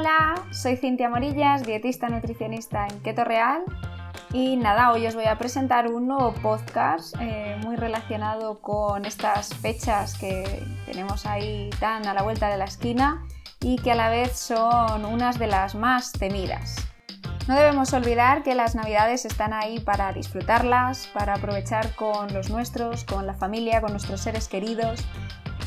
Hola, soy Cintia Morillas, dietista nutricionista en Keto Real. Y nada, hoy os voy a presentar un nuevo podcast eh, muy relacionado con estas fechas que tenemos ahí tan a la vuelta de la esquina y que a la vez son unas de las más temidas. No debemos olvidar que las navidades están ahí para disfrutarlas, para aprovechar con los nuestros, con la familia, con nuestros seres queridos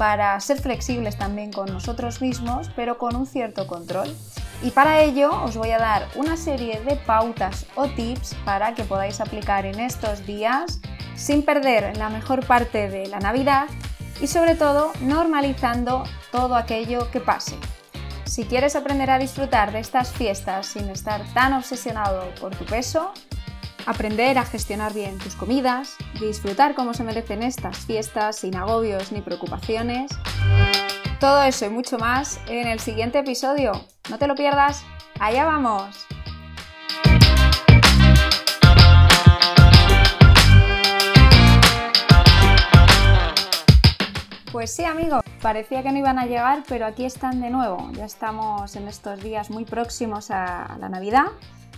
para ser flexibles también con nosotros mismos, pero con un cierto control. Y para ello os voy a dar una serie de pautas o tips para que podáis aplicar en estos días sin perder la mejor parte de la Navidad y sobre todo normalizando todo aquello que pase. Si quieres aprender a disfrutar de estas fiestas sin estar tan obsesionado por tu peso, aprender a gestionar bien tus comidas, disfrutar como se merecen estas fiestas sin agobios ni preocupaciones. Todo eso y mucho más en el siguiente episodio. No te lo pierdas. Allá vamos. Pues sí, amigos, parecía que no iban a llegar, pero aquí están de nuevo. Ya estamos en estos días muy próximos a la Navidad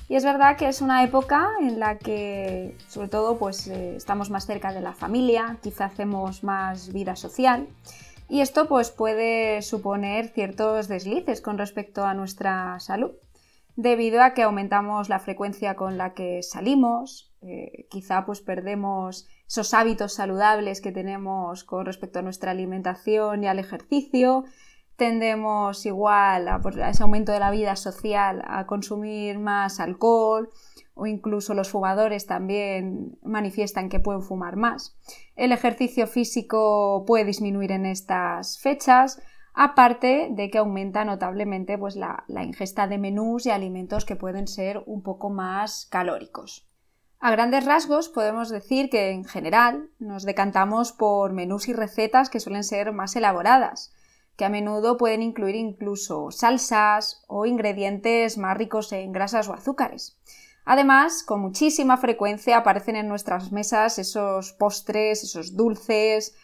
y es verdad que es una época en la que, sobre todo, pues eh, estamos más cerca de la familia, quizá hacemos más vida social. Y esto pues, puede suponer ciertos deslices con respecto a nuestra salud, debido a que aumentamos la frecuencia con la que salimos, eh, quizá pues perdemos esos hábitos saludables que tenemos con respecto a nuestra alimentación y al ejercicio, tendemos igual a, ese aumento de la vida social a consumir más alcohol o incluso los fumadores también manifiestan que pueden fumar más. El ejercicio físico puede disminuir en estas fechas, aparte de que aumenta notablemente pues, la, la ingesta de menús y alimentos que pueden ser un poco más calóricos. A grandes rasgos podemos decir que en general nos decantamos por menús y recetas que suelen ser más elaboradas, que a menudo pueden incluir incluso salsas o ingredientes más ricos en grasas o azúcares. Además, con muchísima frecuencia aparecen en nuestras mesas esos postres, esos dulces,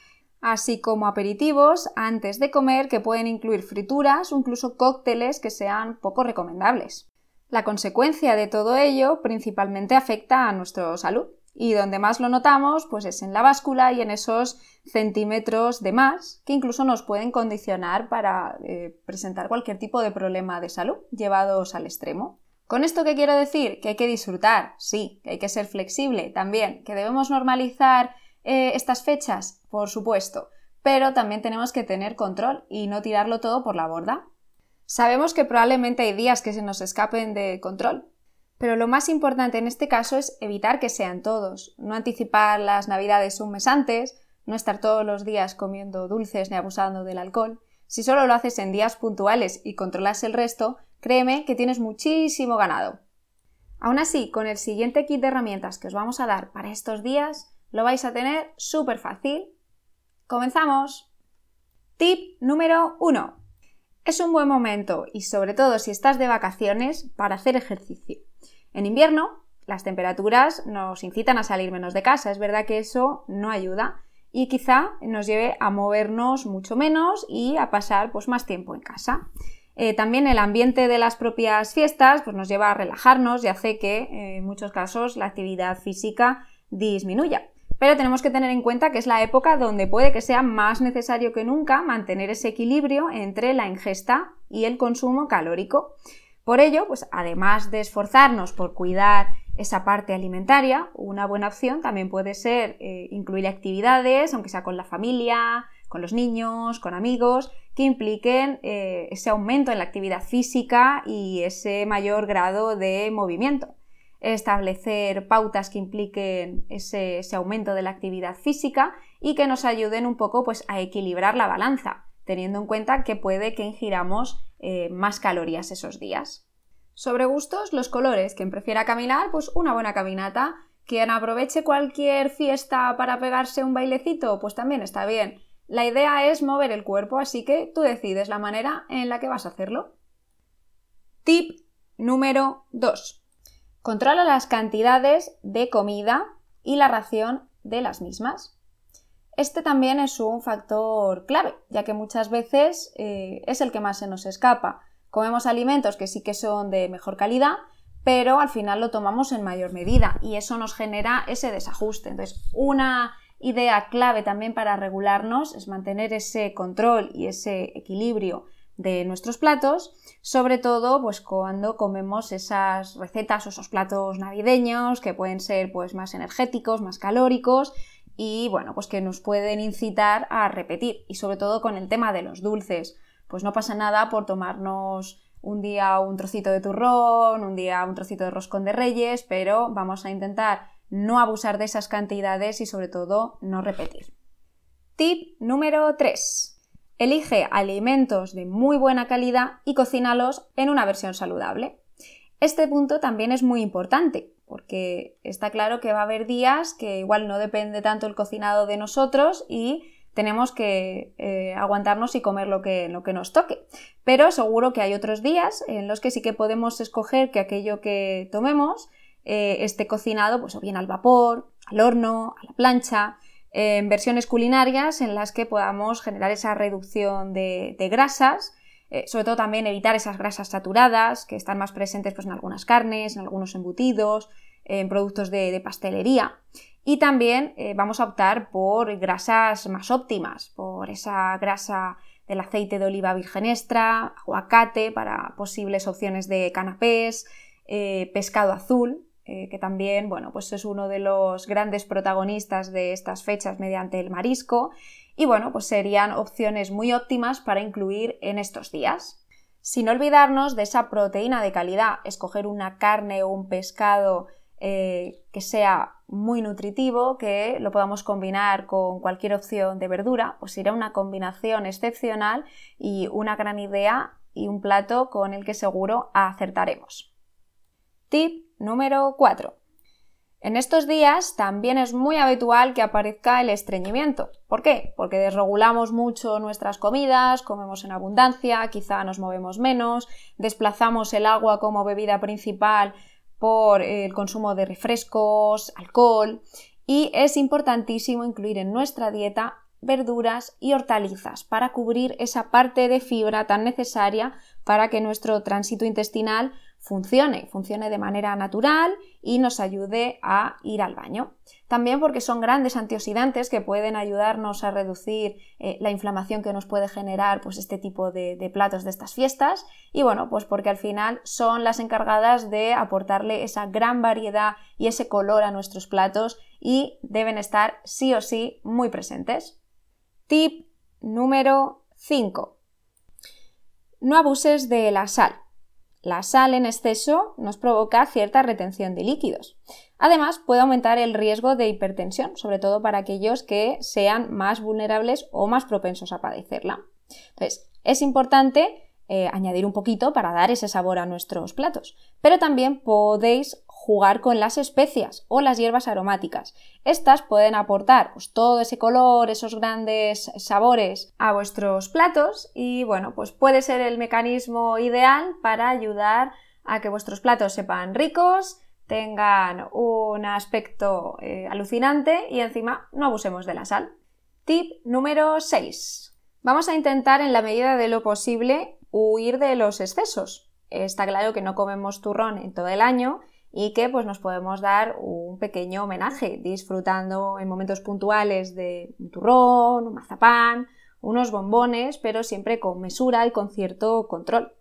así como aperitivos antes de comer que pueden incluir frituras o incluso cócteles que sean poco recomendables. La consecuencia de todo ello principalmente afecta a nuestra salud y donde más lo notamos pues es en la báscula y en esos centímetros de más que incluso nos pueden condicionar para eh, presentar cualquier tipo de problema de salud llevados al extremo. ¿Con esto qué quiero decir? Que hay que disfrutar, sí, que hay que ser flexible también, que debemos normalizar eh, estas fechas, por supuesto, pero también tenemos que tener control y no tirarlo todo por la borda. Sabemos que probablemente hay días que se nos escapen de control, pero lo más importante en este caso es evitar que sean todos, no anticipar las navidades un mes antes, no estar todos los días comiendo dulces ni abusando del alcohol. Si solo lo haces en días puntuales y controlas el resto, créeme que tienes muchísimo ganado. Aún así, con el siguiente kit de herramientas que os vamos a dar para estos días, lo vais a tener súper fácil. ¡Comenzamos! Tip número 1. Es un buen momento, y sobre todo si estás de vacaciones, para hacer ejercicio. En invierno, las temperaturas nos incitan a salir menos de casa. Es verdad que eso no ayuda y quizá nos lleve a movernos mucho menos y a pasar pues, más tiempo en casa. Eh, también el ambiente de las propias fiestas pues, nos lleva a relajarnos y hace que eh, en muchos casos la actividad física disminuya. Pero tenemos que tener en cuenta que es la época donde puede que sea más necesario que nunca mantener ese equilibrio entre la ingesta y el consumo calórico. Por ello, pues además de esforzarnos por cuidar esa parte alimentaria, una buena opción también puede ser eh, incluir actividades, aunque sea con la familia, con los niños, con amigos, que impliquen eh, ese aumento en la actividad física y ese mayor grado de movimiento. Establecer pautas que impliquen ese, ese aumento de la actividad física y que nos ayuden un poco pues, a equilibrar la balanza teniendo en cuenta que puede que ingiramos eh, más calorías esos días. Sobre gustos, los colores. Quien prefiera caminar, pues una buena caminata. Quien aproveche cualquier fiesta para pegarse un bailecito, pues también está bien. La idea es mover el cuerpo, así que tú decides la manera en la que vas a hacerlo. Tip número 2. Controla las cantidades de comida y la ración de las mismas. Este también es un factor clave, ya que muchas veces eh, es el que más se nos escapa. comemos alimentos que sí que son de mejor calidad, pero al final lo tomamos en mayor medida y eso nos genera ese desajuste. Entonces, una idea clave también para regularnos es mantener ese control y ese equilibrio de nuestros platos, sobre todo pues cuando comemos esas recetas o esos platos navideños que pueden ser pues más energéticos, más calóricos y bueno, pues que nos pueden incitar a repetir y sobre todo con el tema de los dulces, pues no pasa nada por tomarnos un día un trocito de turrón, un día un trocito de roscón de reyes, pero vamos a intentar no abusar de esas cantidades y sobre todo no repetir. Tip número 3. Elige alimentos de muy buena calidad y cocínalos en una versión saludable. Este punto también es muy importante, porque está claro que va a haber días que igual no depende tanto el cocinado de nosotros y tenemos que eh, aguantarnos y comer lo que, lo que nos toque. Pero seguro que hay otros días en los que sí que podemos escoger que aquello que tomemos eh, esté cocinado pues o bien al vapor, al horno, a la plancha, en versiones culinarias en las que podamos generar esa reducción de, grasas, eh, sobre todo también evitar esas grasas saturadas que están más presentes pues, en algunas carnes, en algunos embutidos, en productos de, pastelería. Y también eh, vamos a optar por grasas más óptimas, por esa grasa del aceite de oliva virgen extra, aguacate para posibles opciones de canapés, eh, pescado azul, que también, bueno, pues es uno de los grandes protagonistas de estas fechas mediante el marisco, y bueno, pues serían opciones muy óptimas para incluir en estos días. Sin olvidarnos de esa proteína de calidad, escoger una carne o un pescado eh, que sea muy nutritivo, que lo podamos combinar con cualquier opción de verdura, pues será una combinación excepcional y una gran idea y un plato con el que seguro acertaremos. Tip número 4. En estos días también es muy habitual que aparezca el estreñimiento. ¿Por qué? Porque desregulamos mucho nuestras comidas, comemos en abundancia, quizá nos movemos menos, desplazamos el agua como bebida principal por el consumo de refrescos, alcohol y es importantísimo incluir en nuestra dieta verduras y hortalizas para cubrir esa parte de fibra tan necesaria para que nuestro tránsito intestinal funcione, funcione de manera natural y nos ayude a ir al baño. También porque son grandes antioxidantes que pueden ayudarnos a reducir eh, la inflamación que nos puede generar pues, este tipo de, de, platos de estas fiestas y bueno, pues porque al final son las encargadas de aportarle esa gran variedad y ese color a nuestros platos y deben estar sí o sí muy presentes. Tip número 5. No abuses de la sal. La sal en exceso nos provoca cierta retención de líquidos. Además, puede aumentar el riesgo de hipertensión, sobre todo para aquellos que sean más vulnerables o más propensos a padecerla. Entonces, es importante eh, añadir un poquito para dar ese sabor a nuestros platos, pero también podéis jugar con las especias o las hierbas aromáticas. Estas pueden aportar pues, todo ese color, esos grandes sabores a vuestros platos y bueno, pues puede ser el mecanismo ideal para ayudar a que vuestros platos sepan ricos, tengan un aspecto eh, alucinante y encima no abusemos de la sal. Tip número 6. Vamos a intentar en la medida de lo posible huir de los excesos. Está claro que no comemos turrón en todo el año y que pues nos podemos dar un pequeño homenaje disfrutando en momentos puntuales de un turrón, un mazapán, unos bombones, pero siempre con mesura y con cierto control.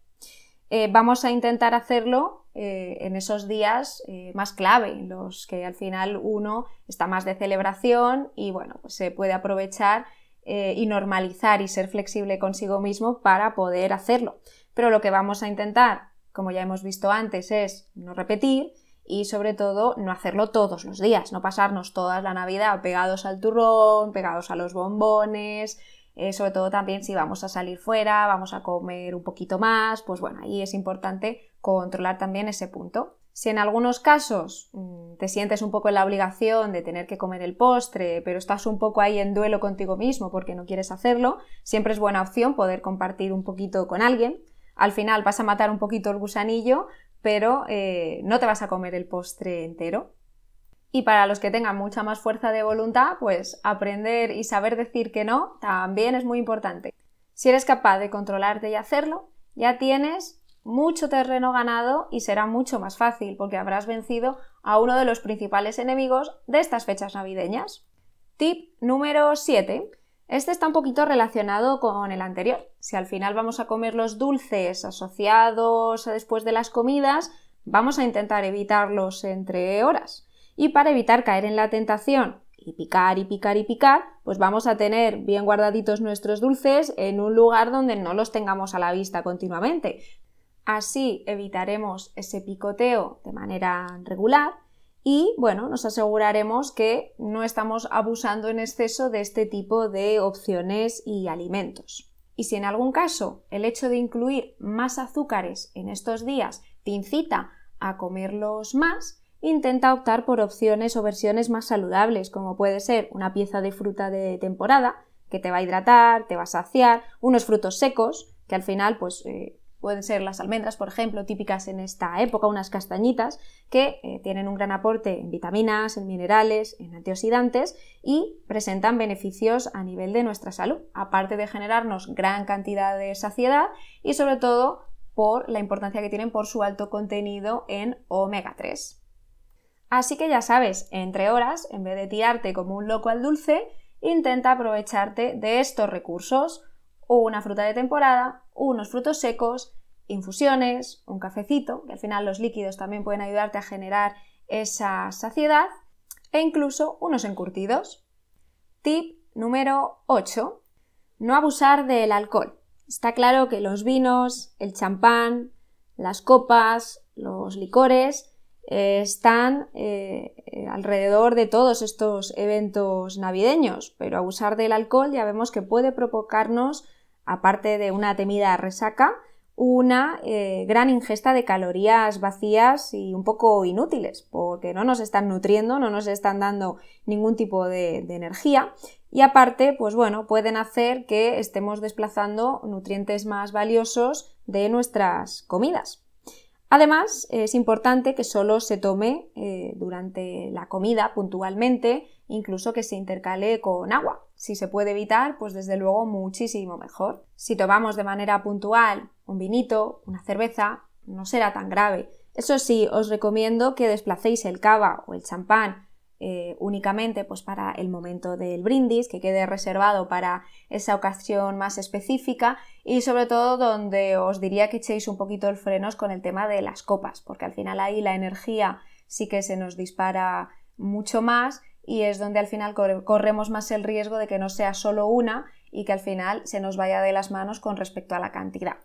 Eh, vamos a intentar hacerlo eh, en esos días eh, más clave, en los que al final uno está más de celebración y bueno, pues se puede aprovechar y normalizar y ser flexible consigo mismo para poder hacerlo. Pero lo que vamos a intentar como ya hemos visto antes, es no repetir y sobre todo no hacerlo todos los días, no pasarnos toda la Navidad pegados al turrón, pegados a los bombones, eh, sobre todo también si vamos a salir fuera, vamos a comer un poquito más, pues bueno, ahí es importante controlar también ese punto. Si en algunos casos mm, te sientes un poco en la obligación de tener que comer el postre, pero estás un poco ahí en duelo contigo mismo porque no quieres hacerlo, siempre es buena opción poder compartir un poquito con alguien al final vas a matar un poquito el gusanillo, pero eh, no te vas a comer el postre entero. Y para los que tengan mucha más fuerza de voluntad, pues aprender y saber decir que no también es muy importante. Si eres capaz de controlarte y hacerlo, ya tienes mucho terreno ganado y será mucho más fácil porque habrás vencido a uno de los principales enemigos de estas fechas navideñas. Tip número 7. Este está un poquito relacionado con el anterior. Si al final vamos a comer los dulces asociados a después de las comidas, vamos a intentar evitarlos entre horas. Y para evitar caer en la tentación y picar y picar y picar, pues vamos a tener bien guardaditos nuestros dulces en un lugar donde no los tengamos a la vista continuamente. Así evitaremos ese picoteo de manera regular y bueno, nos aseguraremos que no estamos abusando en exceso de este tipo de opciones y alimentos. Y si en algún caso el hecho de incluir más azúcares en estos días te incita a comerlos más, intenta optar por opciones o versiones más saludables, como puede ser una pieza de fruta de temporada, que te va a hidratar, te va a saciar, unos frutos secos, que al final pues eh, pueden ser las almendras, por ejemplo, típicas en esta época, unas castañitas, que eh, tienen un gran aporte en vitaminas, en minerales, en antioxidantes y presentan beneficios a nivel de nuestra salud, aparte de generarnos gran cantidad de saciedad y sobre todo por la importancia que tienen por su alto contenido en omega 3. Así que ya sabes, entre horas, en vez de tirarte como un loco al dulce, intenta aprovecharte de estos recursos una fruta de temporada, unos frutos secos, infusiones, un cafecito, que al final los líquidos también pueden ayudarte a generar esa saciedad, e incluso unos encurtidos. Tip número 8. No abusar del alcohol. Está claro que los vinos, el champán, las copas, los licores eh, están eh, alrededor de todos estos eventos navideños, pero abusar del alcohol ya vemos que puede provocarnos aparte de una temida resaca, una eh, gran ingesta de calorías vacías y un poco inútiles, porque no nos están nutriendo, no nos están dando ningún tipo de, de energía y aparte, pues bueno, pueden hacer que estemos desplazando nutrientes más valiosos de nuestras comidas. Además, es importante que solo se tome eh, durante la comida puntualmente, incluso que se intercale con agua. Si se puede evitar, pues desde luego muchísimo mejor. Si tomamos de manera puntual un vinito, una cerveza, no será tan grave. Eso sí, os recomiendo que desplacéis el cava o el champán eh, únicamente pues para el momento del brindis, que quede reservado para esa ocasión más específica y sobre todo donde os diría que echéis un poquito el frenos con el tema de las copas, porque al final ahí la energía sí que se nos dispara mucho más y es donde al final corremos más el riesgo de que no sea solo una y que al final se nos vaya de las manos con respecto a la cantidad.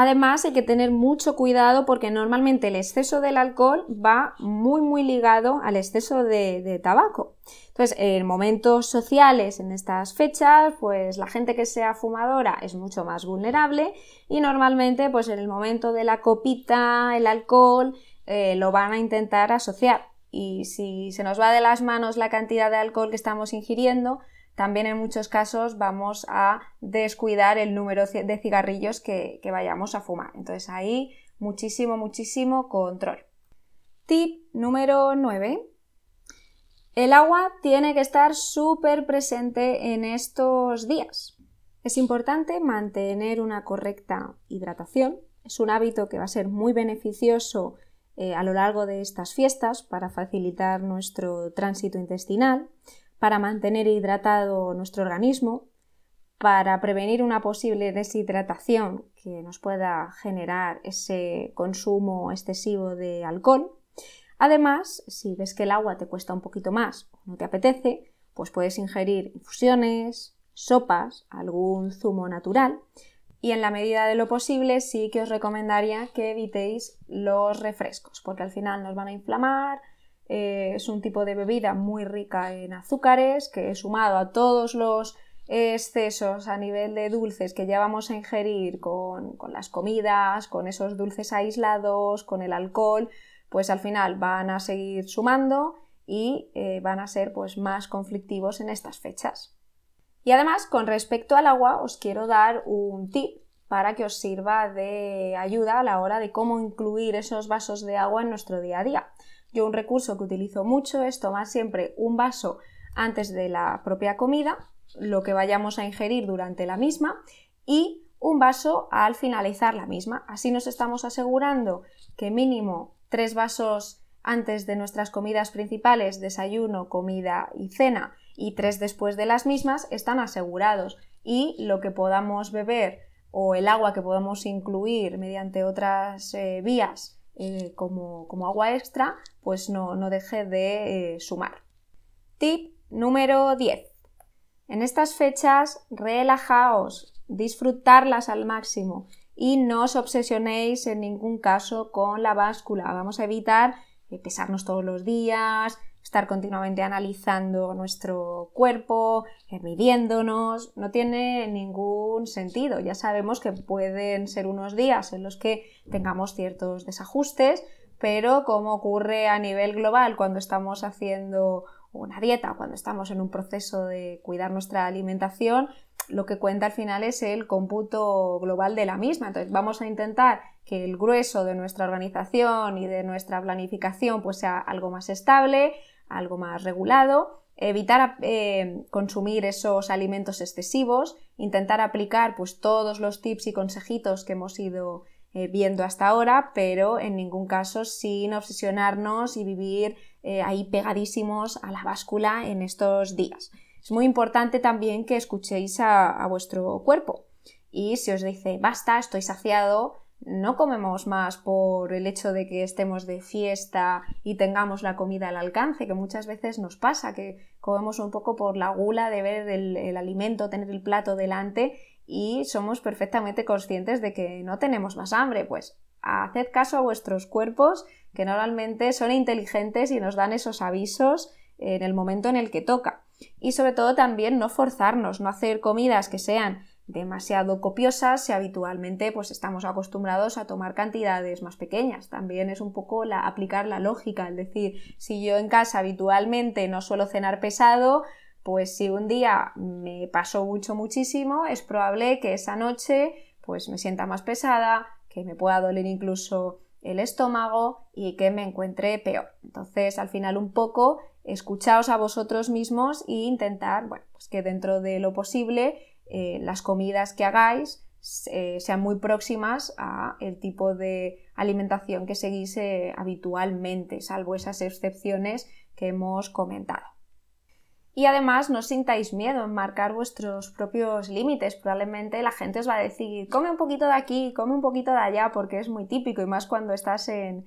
Además hay que tener mucho cuidado porque normalmente el exceso del alcohol va muy muy ligado al exceso de, tabaco. Entonces, en momentos sociales, en estas fechas, pues la gente que sea fumadora es mucho más vulnerable y normalmente pues en el momento de la copita, el alcohol, eh, lo van a intentar asociar. Y si se nos va de las manos la cantidad de alcohol que estamos ingiriendo, también en muchos casos vamos a descuidar el número de cigarrillos que, vayamos a fumar. Entonces ahí muchísimo, muchísimo control. Tip número 9. El agua tiene que estar súper presente en estos días. Es importante mantener una correcta hidratación. Es un hábito que va a ser muy beneficioso eh, a lo largo de estas fiestas para facilitar nuestro tránsito intestinal para mantener hidratado nuestro organismo, para prevenir una posible deshidratación que nos pueda generar ese consumo excesivo de alcohol. Además, si ves que el agua te cuesta un poquito más o no te apetece, pues puedes ingerir infusiones, sopas, algún zumo natural y en la medida de lo posible sí que os recomendaría que evitéis los refrescos porque al final nos van a inflamar, eh, es un tipo de bebida muy rica en azúcares que sumado a todos los excesos a nivel de dulces que ya vamos a ingerir con, las comidas, con esos dulces aislados, con el alcohol, pues al final van a seguir sumando y eh, van a ser pues más conflictivos en estas fechas. Y además, con respecto al agua, os quiero dar un tip para que os sirva de ayuda a la hora de cómo incluir esos vasos de agua en nuestro día a día. Yo un recurso que utilizo mucho es tomar siempre un vaso antes de la propia comida, lo que vayamos a ingerir durante la misma, y un vaso al finalizar la misma. Así nos estamos asegurando que mínimo tres vasos antes de nuestras comidas principales, desayuno, comida y cena, y tres después de las mismas, están asegurados. Y lo que podamos beber o el agua que podamos incluir mediante otras eh, vías eh, como, agua extra, pues no, deje de eh, sumar. Tip número 10. En estas fechas, relajaos, disfrutarlas al máximo y no os obsesionéis en ningún caso con la báscula. Vamos a evitar pesarnos todos los días, estar continuamente analizando nuestro cuerpo, eh, midiéndonos, no tiene ningún sentido. Ya sabemos que pueden ser unos días en los que tengamos ciertos desajustes, pero como ocurre a nivel global cuando estamos haciendo una dieta, cuando estamos en un proceso de cuidar nuestra alimentación, lo que cuenta al final es el cómputo global de la misma. Entonces vamos a intentar que el grueso de nuestra organización y de nuestra planificación pues sea algo más estable, algo más regulado, evitar eh, consumir esos alimentos excesivos, intentar aplicar pues, todos los tips y consejitos que hemos ido eh, viendo hasta ahora, pero en ningún caso sin obsesionarnos y vivir eh, ahí pegadísimos a la báscula en estos días. Es muy importante también que escuchéis a vuestro cuerpo y si os dice basta, estoy saciado, no comemos más por el hecho de que estemos de fiesta y tengamos la comida al alcance, que muchas veces nos pasa, que comemos un poco por la gula de ver el, alimento, tener el plato delante y somos perfectamente conscientes de que no tenemos más hambre. Pues haced caso a vuestros cuerpos, que normalmente son inteligentes y nos dan esos avisos en el momento en el que toca. Y sobre todo también no forzarnos, no hacer comidas que sean demasiado copiosas si habitualmente pues estamos acostumbrados a tomar cantidades más pequeñas. También es un poco la, aplicar la lógica, es decir, si yo en casa habitualmente no suelo cenar pesado, pues si un día me pasó mucho muchísimo, es probable que esa noche pues me sienta más pesada, que me pueda doler incluso el estómago y que me encuentre peor. Entonces, al final un poco escuchaos a vosotros mismos e intentar, bueno, pues que dentro de lo posible eh, las comidas que hagáis eh, sean muy próximas a el tipo de alimentación que seguís eh, habitualmente, salvo esas excepciones que hemos comentado. Y además no sintáis miedo en marcar vuestros propios límites. Probablemente la gente os va a decir, come un poquito de aquí, come un poquito de allá, porque es muy típico, y más cuando estás en,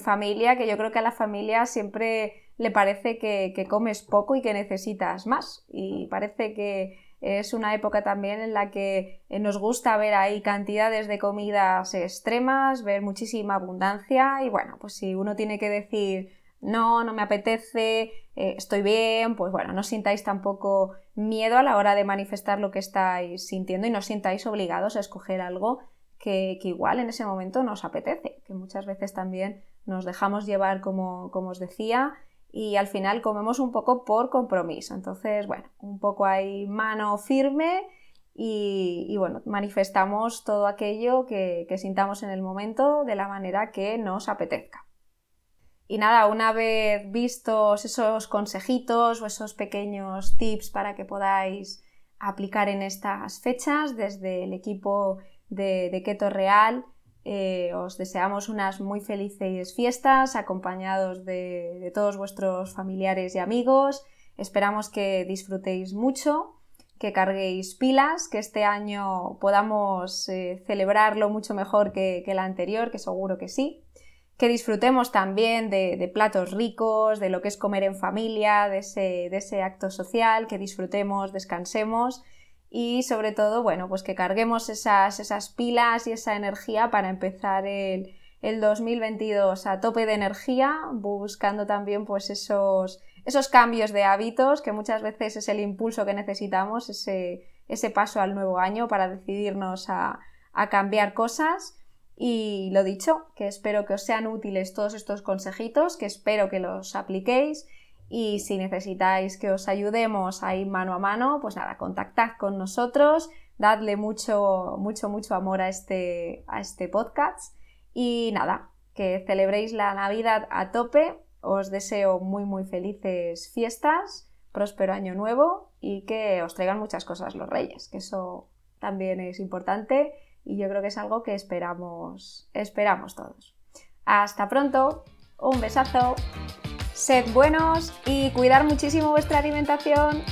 familia, que yo creo que a la familia siempre le parece que comes poco y que necesitas más. Y parece que es una época también en la que eh, nos gusta ver ahí cantidades de comidas extremas, ver muchísima abundancia y bueno, pues si uno tiene que decir no, no me apetece, eh, estoy bien, pues bueno, no sintáis tampoco miedo a la hora de manifestar lo que estáis sintiendo y no sintáis obligados a escoger algo que, igual en ese momento nos apetece, que muchas veces también nos dejamos llevar como, como os decía y al final comemos un poco por compromiso. Entonces, bueno, un poco hay mano firme y, bueno, manifestamos todo aquello que, sintamos en el momento de la manera que nos apetezca. Y nada, una vez vistos esos consejitos o esos pequeños tips para que podáis aplicar en estas fechas desde el equipo de, de Keto Real, eh, os deseamos unas muy felices fiestas acompañados de, todos vuestros familiares y amigos. Esperamos que disfrutéis mucho, que carguéis pilas, que este año podamos eh, celebrarlo mucho mejor que, el anterior, que seguro que sí. Que disfrutemos también de, platos ricos, de lo que es comer en familia, de ese acto social, que disfrutemos, descansemos y sobre todo, bueno, pues que carguemos esas, esas pilas y esa energía para empezar el, 2022 a tope de energía, buscando también pues esos, esos cambios de hábitos que muchas veces es el impulso que necesitamos, ese, ese paso al nuevo año para decidirnos a, a cambiar cosas. Y lo dicho, que espero que os sean útiles todos estos consejitos, que espero que los apliquéis y si necesitáis que os ayudemos ahí mano a mano, pues nada, contactad con nosotros, dadle mucho, mucho, mucho amor a este, a este podcast y nada, que celebréis la Navidad a tope. Os deseo muy, muy felices fiestas, próspero año nuevo y que os traigan muchas cosas los reyes, que eso, también es importante y yo creo que es algo que esperamos, esperamos todos. Hasta pronto, un besazo, sed buenos y cuidar muchísimo vuestra alimentación.